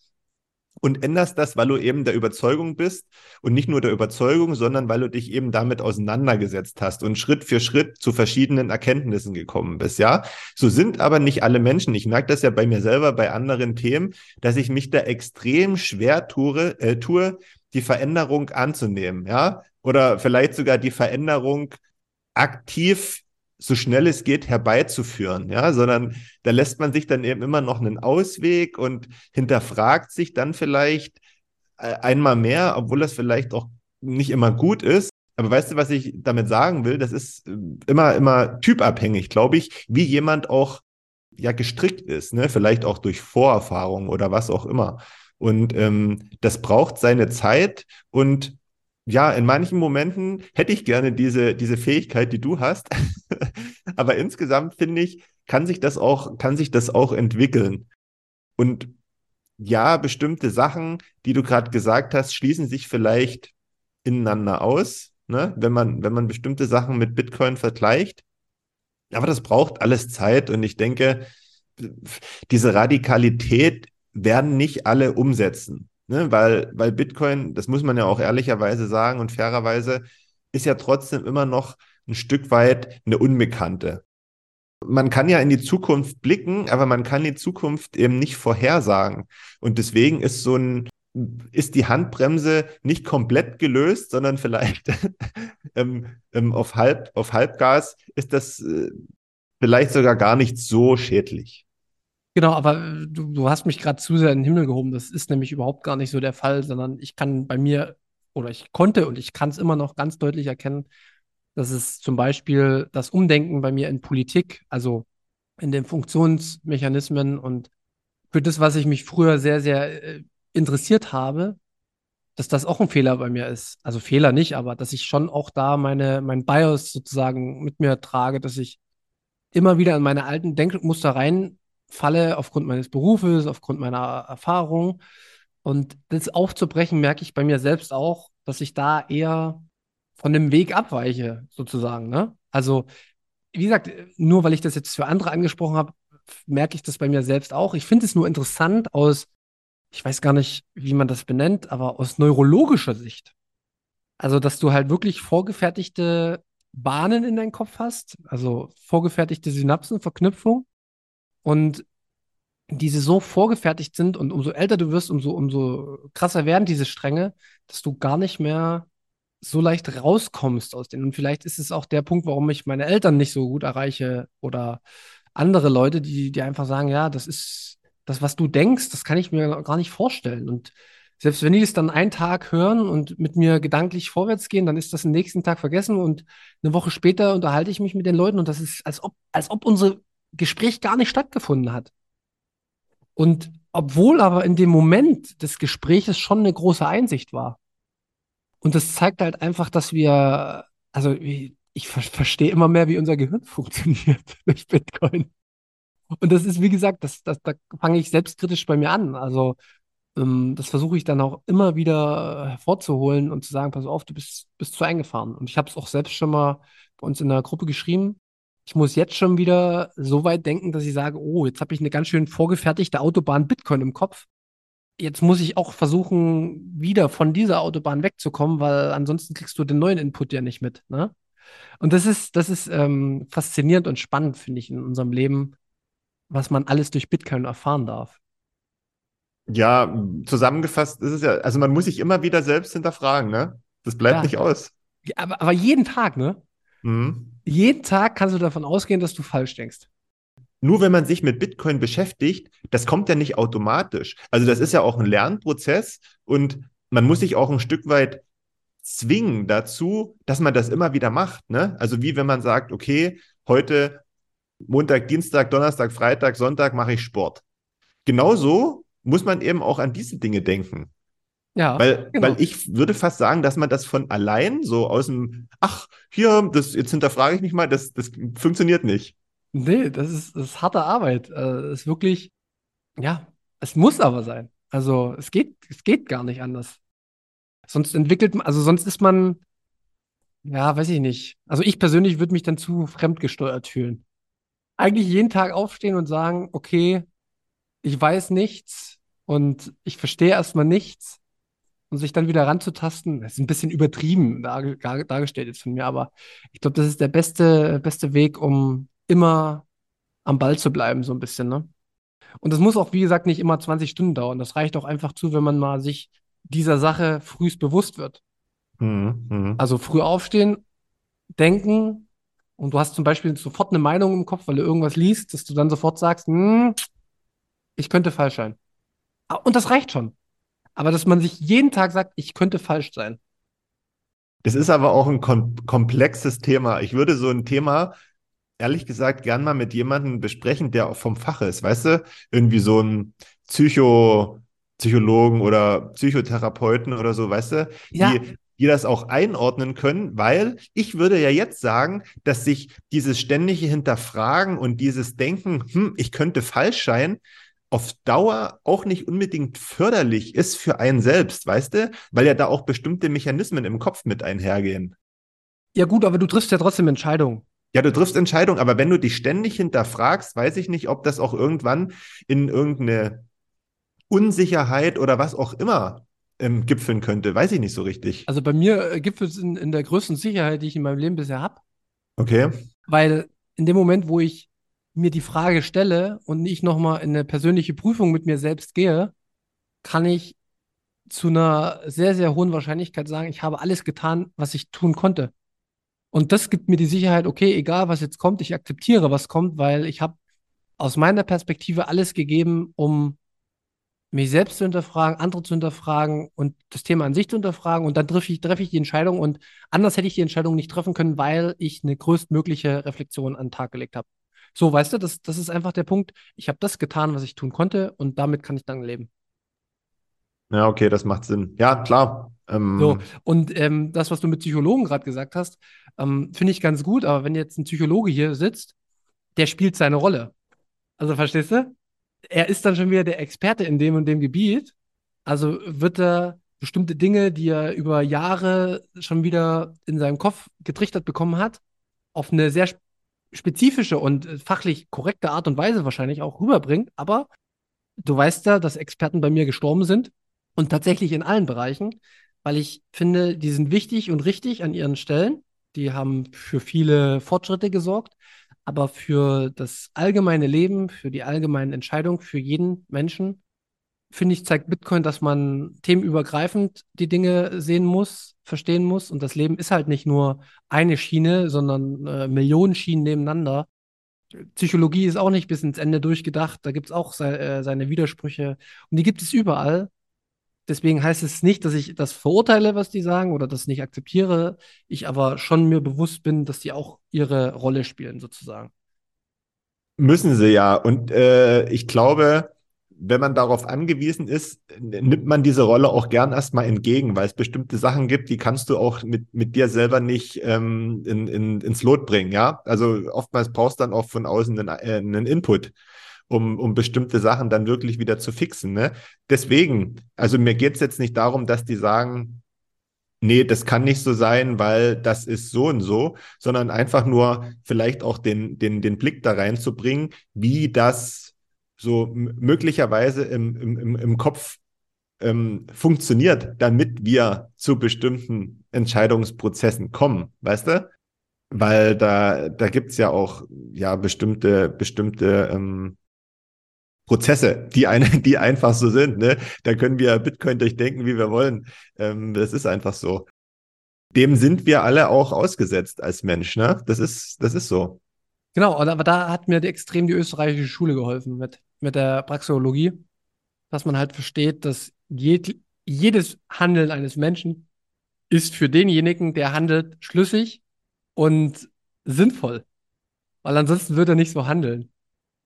und änderst das, weil du eben der Überzeugung bist und nicht nur der Überzeugung, sondern weil du dich eben damit auseinandergesetzt hast und Schritt für Schritt zu verschiedenen Erkenntnissen gekommen bist, ja. So sind aber nicht alle Menschen. Ich merke das ja bei mir selber bei anderen Themen, dass ich mich da extrem schwer tue, äh, tue die Veränderung anzunehmen, ja, oder vielleicht sogar die Veränderung aktiv so schnell es geht herbeizuführen, ja, sondern da lässt man sich dann eben immer noch einen Ausweg und hinterfragt sich dann vielleicht äh, einmal mehr, obwohl das vielleicht auch nicht immer gut ist. Aber weißt du, was ich damit sagen will? Das ist äh, immer, immer typabhängig, glaube ich, wie jemand auch ja gestrickt ist, ne? Vielleicht auch durch Vorerfahrung oder was auch immer. Und ähm, das braucht seine Zeit und ja, in manchen Momenten hätte ich gerne diese, diese Fähigkeit, die du hast. Aber insgesamt finde ich, kann sich das auch, kann sich das auch entwickeln. Und ja, bestimmte Sachen, die du gerade gesagt hast, schließen sich vielleicht ineinander aus, ne? wenn man, wenn man bestimmte Sachen mit Bitcoin vergleicht. Aber das braucht alles Zeit und ich denke, diese Radikalität werden nicht alle umsetzen. Ne? Weil, weil Bitcoin, das muss man ja auch ehrlicherweise sagen und fairerweise, ist ja trotzdem immer noch ein Stück weit eine Unbekannte. Man kann ja in die Zukunft blicken, aber man kann die Zukunft eben nicht vorhersagen. Und deswegen ist so ein, ist die Handbremse nicht komplett gelöst, sondern vielleicht ähm, ähm, auf, Halb, auf Halbgas ist das äh, vielleicht sogar gar nicht so schädlich. Genau, aber äh, du, du hast mich gerade zu sehr in den Himmel gehoben. Das ist nämlich überhaupt gar nicht so der Fall, sondern ich kann bei mir oder ich konnte und ich kann es immer noch ganz deutlich erkennen, dass es zum Beispiel das Umdenken bei mir in Politik, also in den Funktionsmechanismen und für das, was ich mich früher sehr, sehr äh, interessiert habe, dass das auch ein Fehler bei mir ist. Also Fehler nicht, aber dass ich schon auch da meine, mein BIOS sozusagen mit mir trage, dass ich immer wieder in meine alten Denkmuster rein falle aufgrund meines Berufes, aufgrund meiner Erfahrung. Und das aufzubrechen, merke ich bei mir selbst auch, dass ich da eher von dem Weg abweiche, sozusagen. Ne? Also, wie gesagt, nur weil ich das jetzt für andere angesprochen habe, merke ich das bei mir selbst auch. Ich finde es nur interessant aus, ich weiß gar nicht, wie man das benennt, aber aus neurologischer Sicht. Also, dass du halt wirklich vorgefertigte Bahnen in deinem Kopf hast, also vorgefertigte Synapsen, Verknüpfung, und diese so vorgefertigt sind und umso älter du wirst, umso, umso krasser werden diese Stränge, dass du gar nicht mehr so leicht rauskommst aus denen. Und vielleicht ist es auch der Punkt, warum ich meine Eltern nicht so gut erreiche oder andere Leute, die, die einfach sagen, ja, das ist das, was du denkst, das kann ich mir gar nicht vorstellen. Und selbst wenn die das dann einen Tag hören und mit mir gedanklich vorwärts gehen, dann ist das am nächsten Tag vergessen und eine Woche später unterhalte ich mich mit den Leuten und das ist, als ob, als ob unsere Gespräch gar nicht stattgefunden hat. Und obwohl aber in dem Moment des Gespräches schon eine große Einsicht war. Und das zeigt halt einfach, dass wir, also ich, ver verstehe immer mehr, wie unser Gehirn funktioniert durch Bitcoin. Und das ist, wie gesagt, das, das, da fange ich selbstkritisch bei mir an. Also ähm, das versuche ich dann auch immer wieder hervorzuholen und zu sagen, pass auf, du bist, bist zu eingefahren. Und ich habe es auch selbst schon mal bei uns in der Gruppe geschrieben ich muss jetzt schon wieder so weit denken, dass ich sage, oh, jetzt habe ich eine ganz schön vorgefertigte Autobahn Bitcoin im Kopf. Jetzt muss ich auch versuchen, wieder von dieser Autobahn wegzukommen, weil ansonsten kriegst du den neuen Input ja nicht mit. Ne? Und das ist, das ist ähm, faszinierend und spannend, finde ich, in unserem Leben, was man alles durch Bitcoin erfahren darf. Ja, zusammengefasst ist es ja, also man muss sich immer wieder selbst hinterfragen, ne? Das bleibt ja. nicht aus. Aber, aber jeden Tag, ne? Mhm. Jeden Tag kannst du davon ausgehen, dass du falsch denkst. Nur wenn man sich mit Bitcoin beschäftigt, das kommt ja nicht automatisch. Also das ist ja auch ein Lernprozess und man muss sich auch ein Stück weit zwingen dazu, dass man das immer wieder macht. Ne? Also wie wenn man sagt, okay, heute Montag, Dienstag, Donnerstag, Freitag, Sonntag mache ich Sport. Genauso muss man eben auch an diese Dinge denken. Ja, Weil, genau. weil ich würde fast sagen, dass man das von allein so aus dem, ach, hier, das, jetzt hinterfrage ich mich mal, das, das funktioniert nicht. Nee, das ist, das ist harte Arbeit. Äh, Das ist wirklich, ja, es muss aber sein. Also es geht, es geht gar nicht anders. Sonst entwickelt man, also sonst ist man, ja, weiß ich nicht. Also ich persönlich würde mich dann zu fremdgesteuert fühlen. Eigentlich jeden Tag aufstehen und sagen, okay, ich weiß nichts und ich verstehe erstmal nichts und sich dann wieder ranzutasten, das ist ein bisschen übertrieben dar, dar, dargestellt jetzt von mir, aber ich glaube, das ist der beste, beste Weg, um immer am Ball zu bleiben, so ein bisschen, ne? Und das muss auch, wie gesagt, nicht immer 20 Stunden dauern. Das reicht auch einfach zu, wenn man mal sich dieser Sache frühst bewusst wird. Hm, hm. Also früh aufstehen, denken und du hast zum Beispiel sofort eine Meinung im Kopf, weil du irgendwas liest, dass du dann sofort sagst, hm, ich könnte falsch sein. Ah, Und das reicht schon. Aber dass man sich jeden Tag sagt, ich könnte falsch sein. Das ist aber auch ein kom komplexes Thema. Ich würde so ein Thema, ehrlich gesagt, gern mal mit jemandem besprechen, der auch vom Fach ist. Weißt du, irgendwie so ein Psycho, Psychologen oder Psychotherapeuten oder so, weißt du, Ja. die, die das auch einordnen können, weil ich würde ja jetzt sagen, dass sich dieses ständige Hinterfragen und dieses Denken, hm, ich könnte falsch sein, auf Dauer auch nicht unbedingt förderlich ist für einen selbst, weißt du? Weil ja da auch bestimmte Mechanismen im Kopf mit einhergehen. Ja gut, aber du triffst ja trotzdem Entscheidungen. Ja, du triffst Entscheidungen, aber wenn du dich ständig hinterfragst, weiß ich nicht, ob das auch irgendwann in irgendeine Unsicherheit oder was auch immer ähm, gipfeln könnte. Weiß ich nicht so richtig. Also bei mir äh, gipfelt es in, in der größten Sicherheit, die ich in meinem Leben bisher habe. Okay. Weil in dem Moment, wo ich mir die Frage stelle und ich nochmal in eine persönliche Prüfung mit mir selbst gehe, kann ich zu einer sehr, sehr hohen Wahrscheinlichkeit sagen, ich habe alles getan, was ich tun konnte. Und das gibt mir die Sicherheit, okay, egal was jetzt kommt, ich akzeptiere, was kommt, weil ich habe aus meiner Perspektive alles gegeben, um mich selbst zu hinterfragen, andere zu hinterfragen und das Thema an sich zu hinterfragen. Und dann treffe ich, treffe ich die Entscheidung und anders hätte ich die Entscheidung nicht treffen können, weil ich eine größtmögliche Reflexion an den Tag gelegt habe. So, weißt du, das, das ist einfach der Punkt. Ich habe das getan, was ich tun konnte und damit kann ich dann leben. Ja, okay, das macht Sinn. Ja, klar. Ähm, So, und ähm, das, was du mit Psychologen gerade gesagt hast, ähm, finde ich ganz gut, aber wenn jetzt ein Psychologe hier sitzt, der spielt seine Rolle. Also verstehst du? Er ist dann schon wieder der Experte in dem und dem Gebiet. Also wird er bestimmte Dinge, die er über Jahre schon wieder in seinem Kopf getrichtert bekommen hat, auf eine sehr spezifische und äh, fachlich korrekte Art und Weise wahrscheinlich auch rüberbringen. Aber du weißt ja, dass Experten bei mir gestorben sind und tatsächlich in allen Bereichen, weil ich finde, die sind wichtig und richtig an ihren Stellen. Die haben für viele Fortschritte gesorgt, aber für das allgemeine Leben, für die allgemeine Entscheidung, für jeden Menschen, finde ich, zeigt Bitcoin, dass man themenübergreifend die Dinge sehen muss, verstehen muss. Und das Leben ist halt nicht nur eine Schiene, sondern äh, Millionen Schienen nebeneinander. Psychologie ist auch nicht bis ins Ende durchgedacht. Da gibt es auch sei, äh, seine Widersprüche. Und die gibt es überall. Deswegen heißt es nicht, dass ich das verurteile, was die sagen oder das nicht akzeptiere. Ich aber schon mir bewusst bin, dass die auch ihre Rolle spielen, sozusagen. Müssen sie ja. Und äh, ich glaube, wenn man darauf angewiesen ist, nimmt man diese Rolle auch gern erstmal entgegen, weil es bestimmte Sachen gibt, die kannst du auch mit, mit dir selber nicht ähm, in, in, ins Lot bringen, ja. Also oftmals brauchst du dann auch von außen einen, äh, einen Input, um, um bestimmte Sachen dann wirklich wieder zu fixen. Ne? Deswegen, also mir geht es jetzt nicht darum, dass die sagen, nee, das kann nicht so sein, weil das ist so und so, sondern einfach nur vielleicht auch den, den, den Blick da reinzubringen, wie das so möglicherweise im, im, im, Kopf ähm, funktioniert, damit wir zu bestimmten Entscheidungsprozessen kommen, weißt du? Weil da, da gibt's ja auch ja bestimmte, bestimmte ähm, Prozesse, die, eine, die einfach so sind. Ne? Da können wir Bitcoin durchdenken, wie wir wollen. Ähm, das ist einfach so. Dem sind wir alle auch ausgesetzt als Mensch. Ne? Das ist, das ist so. Genau, aber da hat mir extrem die österreichische Schule geholfen mit, mit der Praxeologie, dass man halt versteht, dass jed, jedes Handeln eines Menschen ist für denjenigen, der handelt, schlüssig und sinnvoll. Weil ansonsten würde er nicht so handeln.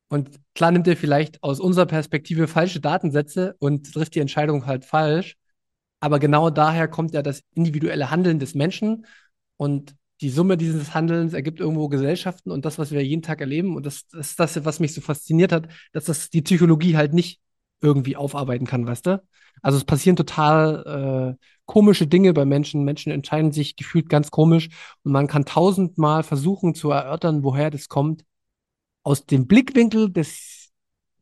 Und klar nimmt er vielleicht aus unserer Perspektive falsche Datensätze und trifft die Entscheidung halt falsch. Aber genau daher kommt ja das individuelle Handeln des Menschen und die Summe dieses Handelns ergibt irgendwo Gesellschaften und das, was wir jeden Tag erleben. Und das, ist das, was mich so fasziniert hat, dass das die Psychologie halt nicht irgendwie aufarbeiten kann, weißt du? Also es passieren total äh, komische Dinge bei Menschen. Menschen entscheiden sich gefühlt ganz komisch und man kann tausendmal versuchen zu erörtern, woher das kommt. Aus dem Blickwinkel des,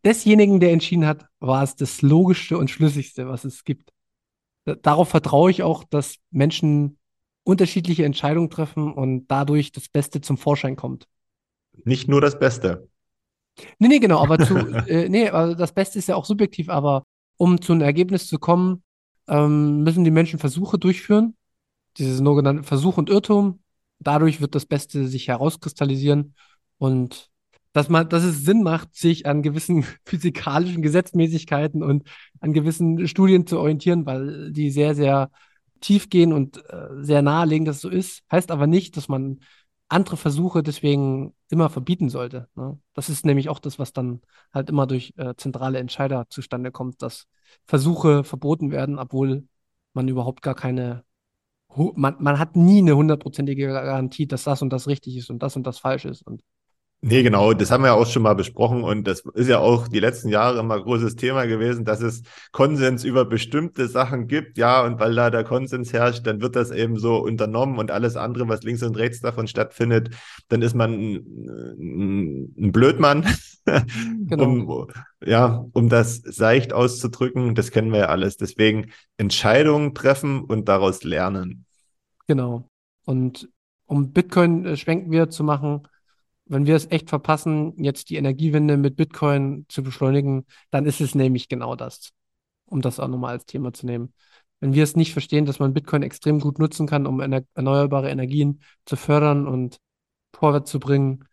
desjenigen, der entschieden hat, war es das Logischste und Schlüssigste, was es gibt. Darauf vertraue ich auch, dass Menschen unterschiedliche Entscheidungen treffen und dadurch das Beste zum Vorschein kommt. Nicht nur das Beste. Nee, nee, genau, aber zu, äh, nee, also das Beste ist ja auch subjektiv, aber um zu einem Ergebnis zu kommen, ähm, müssen die Menschen Versuche durchführen. Diese sogenannte Versuch und Irrtum. Dadurch wird das Beste sich herauskristallisieren und dass man, dass es Sinn macht, sich an gewissen physikalischen Gesetzmäßigkeiten und an gewissen Studien zu orientieren, weil die sehr, sehr tief gehen und äh, sehr nahelegen, dass es so ist. Heißt aber nicht, dass man andere Versuche deswegen immer verbieten sollte. Ne? Das ist nämlich auch das, was dann halt immer durch äh, zentrale Entscheider zustande kommt, dass Versuche verboten werden, obwohl man überhaupt gar keine, man, man hat nie eine hundertprozentige Garantie, dass das und das richtig ist und das und das falsch ist. Und Nee, genau, das haben wir ja auch schon mal besprochen und das ist ja auch die letzten Jahre immer großes Thema gewesen, dass es Konsens über bestimmte Sachen gibt, ja, und weil da der Konsens herrscht, dann wird das eben so unternommen und alles andere, was links und rechts davon stattfindet, dann ist man ein, ein Blödmann, genau. um, ja, um das seicht auszudrücken, das kennen wir ja alles. Deswegen Entscheidungen treffen und daraus lernen. Genau. Und um Bitcoin äh, schwenken wir zu machen, wenn wir es echt verpassen, jetzt die Energiewende mit Bitcoin zu beschleunigen, dann ist es nämlich genau das, um das auch nochmal als Thema zu nehmen. Wenn wir es nicht verstehen, dass man Bitcoin extrem gut nutzen kann, um erneuerbare Energien zu fördern und vorwärts zu bringen,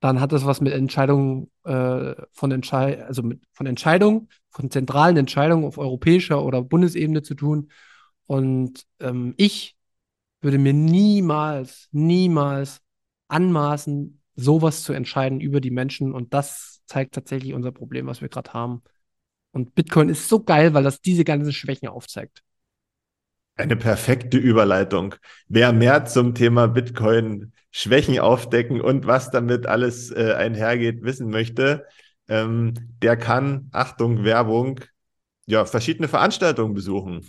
dann hat das was mit Entscheidungen äh, von Entschei also mit, von Entscheidungen, von zentralen Entscheidungen auf europäischer oder Bundesebene zu tun. Und ähm, ich würde mir niemals, niemals anmaßen, sowas zu entscheiden über die Menschen. Und das zeigt tatsächlich unser Problem, was wir gerade haben. Und Bitcoin ist so geil, weil das diese ganzen Schwächen aufzeigt. Eine perfekte Überleitung. Wer mehr zum Thema Bitcoin Schwächen aufdecken und was damit alles äh, einhergeht, wissen möchte, ähm, der kann, Achtung, Werbung, ja, verschiedene Veranstaltungen besuchen.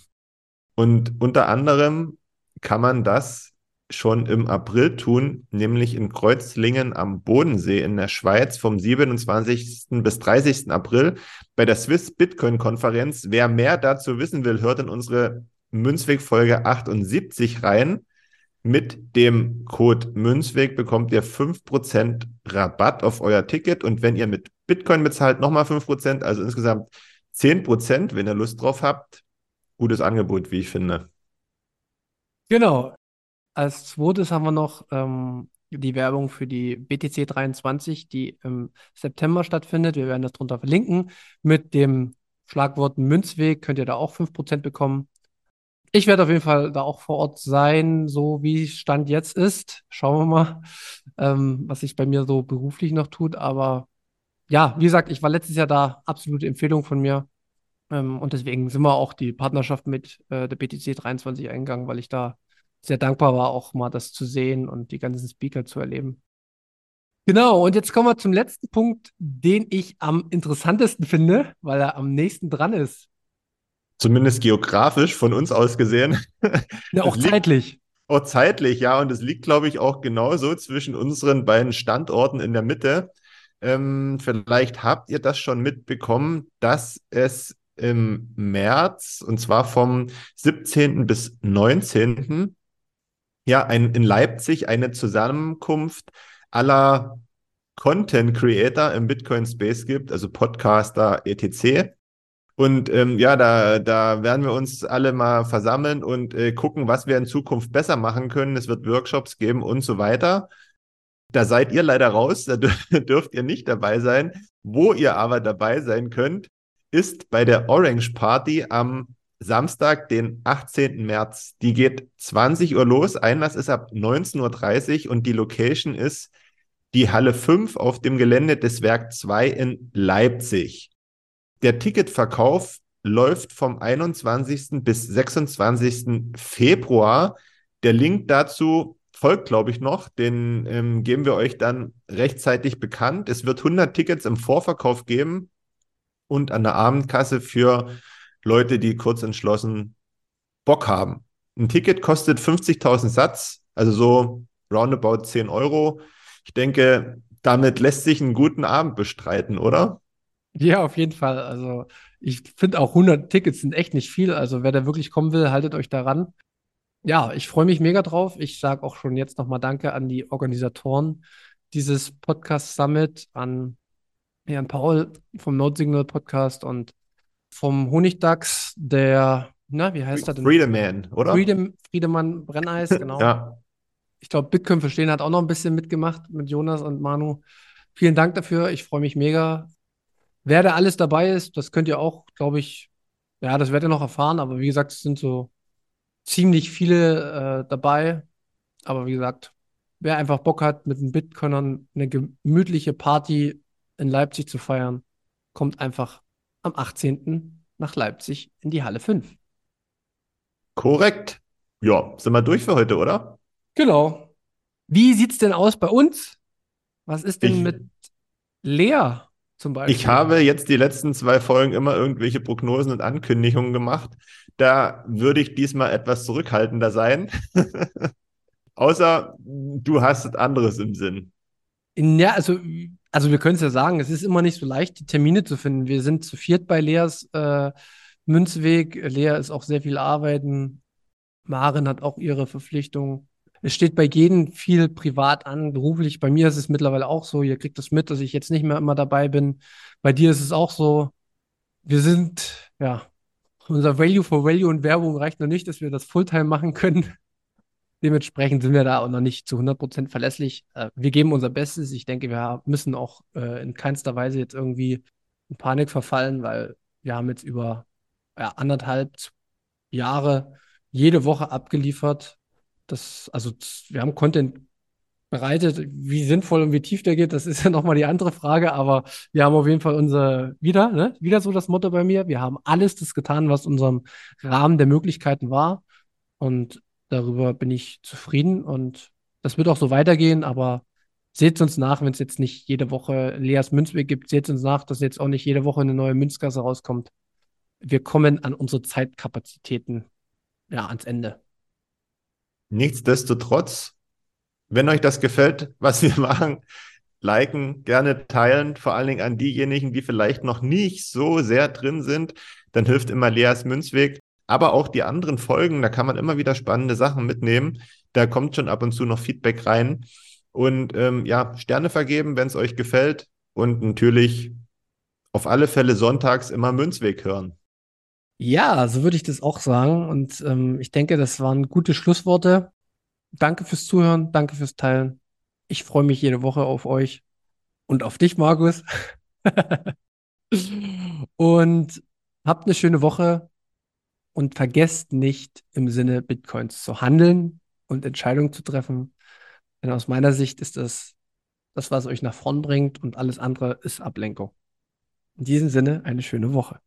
Und unter anderem kann man das schon im April tun, nämlich in Kreuzlingen am Bodensee in der Schweiz vom 27. bis 30. April bei der Swiss Bitcoin Konferenz. Wer mehr dazu wissen will, hört in unsere Münzweg Folge 78 rein. Mit dem Code Münzweg bekommt ihr 5% Rabatt auf euer Ticket und wenn ihr mit Bitcoin bezahlt, nochmal 5%, also insgesamt 10%, wenn ihr Lust drauf habt. Gutes Angebot, wie ich finde. Genau, als zweites haben wir noch ähm, die Werbung für die BTC 23, die im September stattfindet. Wir werden das drunter verlinken. Mit dem Schlagwort Münzweg könnt ihr da auch 5% bekommen. Ich werde auf jeden Fall da auch vor Ort sein, so wie Stand jetzt ist. Schauen wir mal, ähm, was sich bei mir so beruflich noch tut. Aber ja, wie gesagt, ich war letztes Jahr da, absolute Empfehlung von mir. Ähm, und deswegen sind wir auch die Partnerschaft mit äh, der BTC 23 eingegangen, weil ich da sehr dankbar war, auch mal das zu sehen und die ganzen Speaker zu erleben. Genau, und jetzt kommen wir zum letzten Punkt, den ich am interessantesten finde, weil er am nächsten dran ist. Zumindest geografisch von uns aus gesehen. Ja, auch zeitlich. Auch zeitlich, ja. Und es liegt, glaube ich, auch genauso zwischen unseren beiden Standorten in der Mitte. Ähm, vielleicht habt ihr das schon mitbekommen, dass es im März, und zwar vom 17. bis 19 ja, ein, in Leipzig eine Zusammenkunft aller Content Creator im Bitcoin Space gibt, also Podcaster, etc. Und ähm, ja, da, da werden wir uns alle mal versammeln und äh, gucken, was wir in Zukunft besser machen können. Es wird Workshops geben und so weiter. Da seid ihr leider raus, da dürft ihr nicht dabei sein. Wo ihr aber dabei sein könnt, ist bei der Orange Party am Samstag, den 18. März. Die geht 20 Uhr los. Einlass ist ab 19.30 Uhr und die Location ist die Halle 5 auf dem Gelände des Werk 2 in Leipzig. Der Ticketverkauf läuft vom 21. bis 26. Februar. Der Link dazu folgt, glaube ich, noch. Den ähm, geben wir euch dann rechtzeitig bekannt. Es wird 100 Tickets im Vorverkauf geben und an der Abendkasse für Leute, die kurz entschlossen Bock haben. Ein Ticket kostet 50.000 Satz, also so roundabout 10 Euro. Ich denke, damit lässt sich einen guten Abend bestreiten, oder? Ja, auf jeden Fall. Also ich finde auch 100 Tickets sind echt nicht viel. Also wer da wirklich kommen will, haltet euch daran. Ja, ich freue mich mega drauf. Ich sage auch schon jetzt nochmal Danke an die Organisatoren dieses Podcast Summit, an Jan Paul vom Notsignal Podcast und vom Honigdachs, der, na, wie heißt er denn? Freedeman, oder? Freedom, Friedemann Brenneis, genau. Ja. Ich glaube, Bitcoin verstehen hat auch noch ein bisschen mitgemacht mit Jonas und Manu. Vielen Dank dafür. Ich freue mich mega. Wer da alles dabei ist, das könnt ihr auch, glaube ich, ja, das werdet ihr noch erfahren. Aber wie gesagt, es sind so ziemlich viele äh, dabei. Aber wie gesagt, wer einfach Bock hat, mit den Bitcoinern eine gemütliche Party in Leipzig zu feiern, kommt einfach am 18. nach Leipzig in die Halle 5. Korrekt. Ja, sind wir durch für heute, oder? Genau. Wie sieht es denn aus bei uns? Was ist denn Ich- mit Lea zum Beispiel? Ich habe jetzt die letzten zwei Folgen immer irgendwelche Prognosen und Ankündigungen gemacht. Da würde ich diesmal etwas zurückhaltender sein. Außer du hast anderes im Sinn. Ja, also, also wir können es ja sagen, es ist immer nicht so leicht, die Termine zu finden. Wir sind zu viert bei Leas äh, Münzweg. Lea ist auch sehr viel arbeiten. Maren hat auch ihre Verpflichtungen. Es steht bei jedem viel privat an, beruflich. Bei mir ist es mittlerweile auch so. Ihr kriegt das mit, dass ich jetzt nicht mehr immer dabei bin. Bei dir ist es auch so. Wir sind, ja, unser Value for Value und Werbung reicht noch nicht, dass wir das Fulltime machen können. Dementsprechend sind wir da auch noch nicht zu 100% verlässlich. Äh, wir geben unser Bestes. Ich denke, wir müssen auch äh, in keinster Weise jetzt irgendwie in Panik verfallen, weil wir haben jetzt über ja, anderthalb Jahre jede Woche abgeliefert. Das, also wir haben Content bereitet. Wie sinnvoll und wie tief der geht, das ist ja nochmal die andere Frage. Aber wir haben auf jeden Fall unser, wieder, ne, wieder so das Motto bei mir. Wir haben alles das getan, was unserem Rahmen der Möglichkeiten war. Und darüber bin ich zufrieden und das wird auch so weitergehen, aber seht uns nach, wenn es jetzt nicht jede Woche Leas Münzweg gibt, seht uns nach, dass jetzt auch nicht jede Woche eine neue Münzgasse rauskommt. Wir kommen an unsere Zeitkapazitäten ja ans Ende. Nichtsdestotrotz, wenn euch das gefällt, was wir machen, liken, gerne teilen, vor allen Dingen an diejenigen, die vielleicht noch nicht so sehr drin sind, dann hilft immer Leas Münzweg. Aber auch die anderen Folgen, da kann man immer wieder spannende Sachen mitnehmen. Da kommt schon ab und zu noch Feedback rein. Und ähm, ja, Sterne vergeben, wenn es euch gefällt. Und natürlich auf alle Fälle sonntags immer Münzweg hören. Ja, so würde ich das auch sagen. Und ähm, ich denke, das waren gute Schlussworte. Danke fürs Zuhören, danke fürs Teilen. Ich freue mich jede Woche auf euch und auf dich, Markus. und habt eine schöne Woche und vergesst nicht im Sinne Bitcoins zu handeln und Entscheidungen zu treffen. Denn aus meiner Sicht ist das das, was euch nach vorn bringt und alles andere ist Ablenkung. In diesem Sinne eine schöne Woche.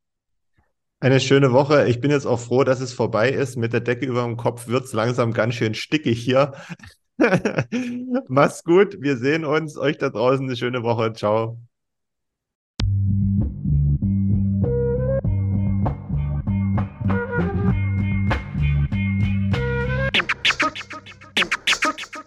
Eine schöne Woche. Ich bin jetzt auch froh, dass es vorbei ist. Mit der Decke über dem Kopf wird es langsam ganz schön stickig hier. Macht's gut. Wir sehen uns. Euch da draußen eine schöne Woche. Ciao.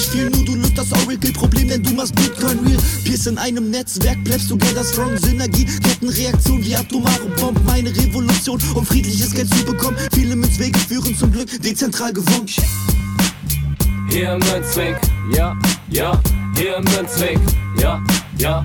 viel. Nur du löst das Oracle-Problem, denn du machst Bitcoin real. Pierce in einem Netzwerk, bleibst du together strong. Synergie, Kettenreaktion wie atomare Bomben. Meine Revolution, um friedliches Geld zu bekommen. Viele Münzwege führen zum Glück dezentral gewonnen. Hier Münzweg, ja, ja, hier Münzweg, ja, ja,